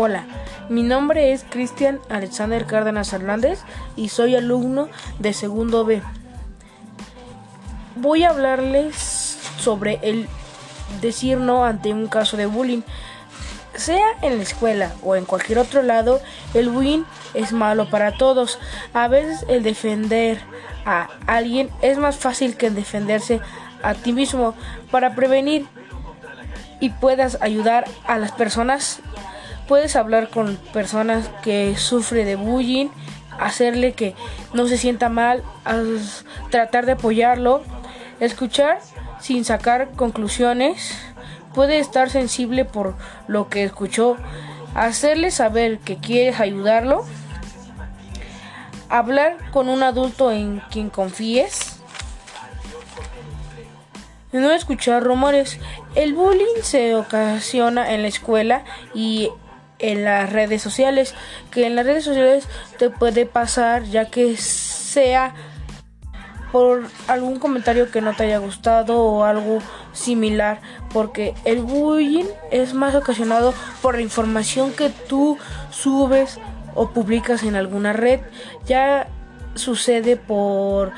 Hola, mi nombre es Cristian Alexander Cárdenas Hernández y soy alumno de segundo B. Voy a hablarles sobre el decir no ante un caso de bullying. Sea en la escuela o en cualquier otro lado, el bullying es malo para todos. A veces el defender a alguien es más fácil que defenderse a ti mismo para prevenir y puedas ayudar a las personas puedes hablar con personas que sufren de bullying, hacerle que no se sienta mal, tratar de apoyarlo, escuchar sin sacar conclusiones, puede estar sensible por lo que escuchó, hacerle saber que quieres ayudarlo, hablar con un adulto en quien confíes, no escuchar rumores. El bullying se ocasiona en la escuela y en las redes sociales, que en las redes sociales te puede pasar ya que sea por algún comentario que no te haya gustado o algo similar, porque el bullying es más ocasionado por la información que tú subes o publicas en alguna red. Ya sucede por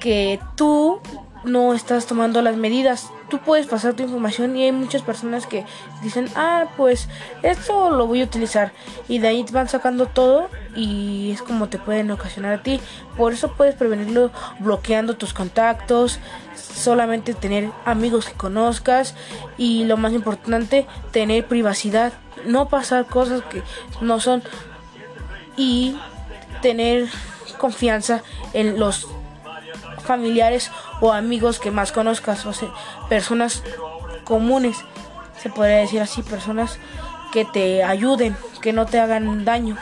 que tú no estás tomando las medidas. Tú puedes pasar tu información y hay muchas personas que dicen, ah, pues esto lo voy a utilizar. Y de ahí van sacando todo y es como te pueden ocasionar a ti. Por eso puedes prevenirlo bloqueando tus contactos, solamente tener amigos que conozcas y lo más importante, tener privacidad. No pasar cosas que no son y tener confianza en los familiares o amigos que más conozcas, o sea, personas comunes, se podría decir así, personas que te ayuden, que no te hagan daño.